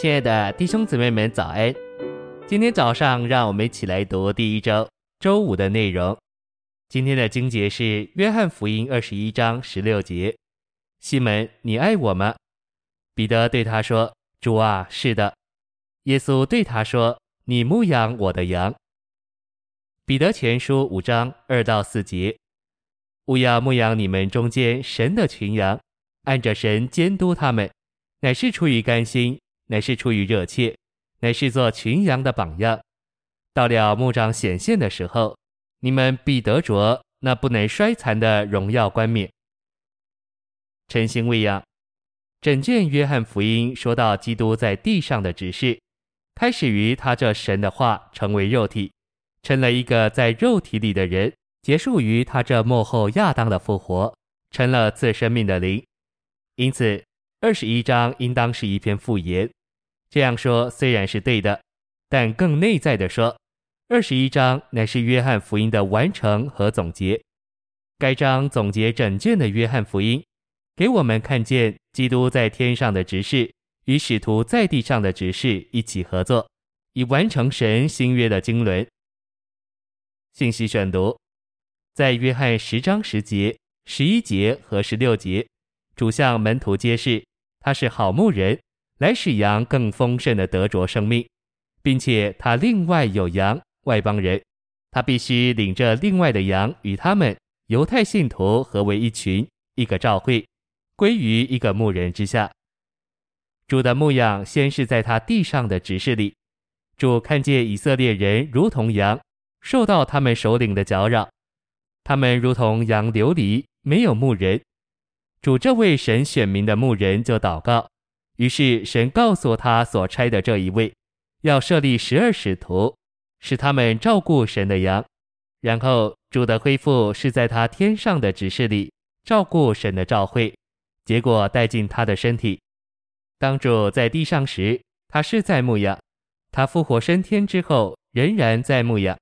亲爱的弟兄姊妹们，早安！今天早上，让我们一起来读第一周周五的内容。今天的经节是《约翰福音》二十一章十六节：“西门，你爱我吗？”彼得对他说：“主啊，是的。”耶稣对他说：“你牧养我的羊。”彼得前书五章二到四节：“务要牧养你们中间神的群羊，按着神监督他们，乃是出于甘心，乃是出于热切，乃是做群羊的榜样。到了牧长显现的时候。”你们必得着那不能衰残的荣耀冠冕。晨星喂养，整卷约翰福音说到基督在地上的执事，开始于他这神的话成为肉体，成了一个在肉体里的人；结束于他这幕后亚当的复活，成了自生命的灵。因此，二十一章应当是一篇复言。这样说虽然是对的，但更内在的说。二十一章乃是约翰福音的完成和总结。该章总结整卷的约翰福音，给我们看见基督在天上的执事与使徒在地上的执事一起合作，以完成神新约的经纶。信息选读，在约翰十章十节、十一节和十六节，主向门徒揭示他是好牧人，来使羊更丰盛的得着生命，并且他另外有羊。外邦人，他必须领着另外的羊与他们犹太信徒合为一群，一个召会，归于一个牧人之下。主的牧养先是在他地上的执事里，主看见以色列人如同羊，受到他们首领的搅扰，他们如同羊流离，没有牧人。主这位神选民的牧人就祷告，于是神告诉他所差的这一位，要设立十二使徒。使他们照顾神的羊，然后主的恢复是在他天上的指示里照顾神的召会，结果带进他的身体。当主在地上时，他是在牧养；他复活升天之后，仍然在牧养。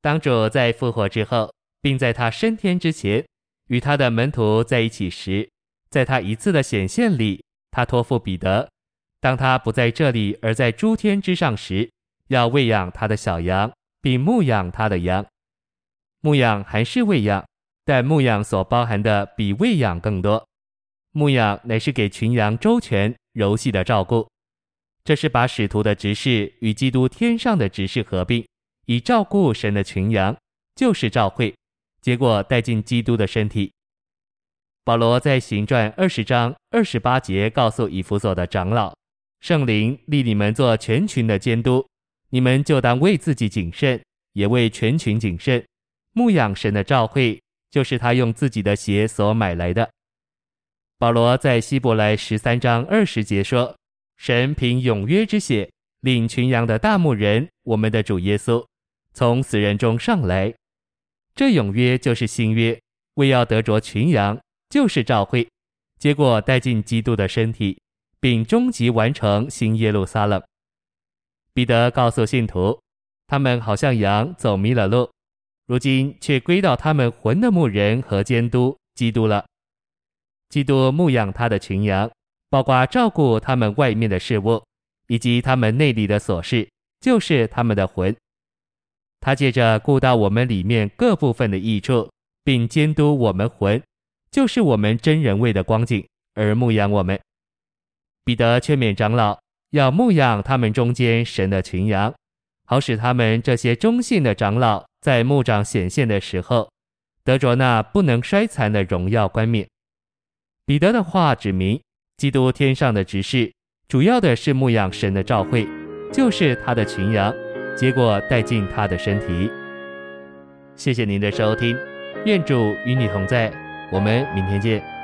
当主在复活之后，并在他升天之前，与他的门徒在一起时，在他一次的显现里，他托付彼得，当他不在这里而在诸天之上时。要喂养他的小羊，并牧养他的羊。牧养还是喂养，但牧养所包含的比喂养更多。牧养乃是给群羊周全、柔细的照顾。这是把使徒的执事与基督天上的执事合并，以照顾神的群羊，就是照会。结果带进基督的身体。保罗在行传二十章二十八节告诉以弗所的长老：圣灵立你们做全群的监督。你们就当为自己谨慎，也为全群谨慎。牧养神的召会，就是他用自己的血所买来的。保罗在希伯来十三章二十节说：“神凭永约之血，领群羊的大牧人，我们的主耶稣，从死人中上来。这永约就是新约，为要得着群羊，就是召会，结果带进基督的身体，并终极完成新耶路撒冷。”彼得告诉信徒，他们好像羊走迷了路，如今却归到他们魂的牧人和监督基督了。基督牧养他的群羊，包括照顾他们外面的事物，以及他们内里的琐事，就是他们的魂。他借着顾到我们里面各部分的益处，并监督我们魂，就是我们真人位的光景，而牧养我们。彼得劝勉长老。要牧养他们中间神的群羊，好使他们这些忠信的长老在牧长显现的时候，得着那不能衰残的荣耀冠冕。彼得的话指明，基督天上的执事，主要的是牧养神的召会，就是他的群羊，结果带进他的身体。谢谢您的收听，愿主与你同在，我们明天见。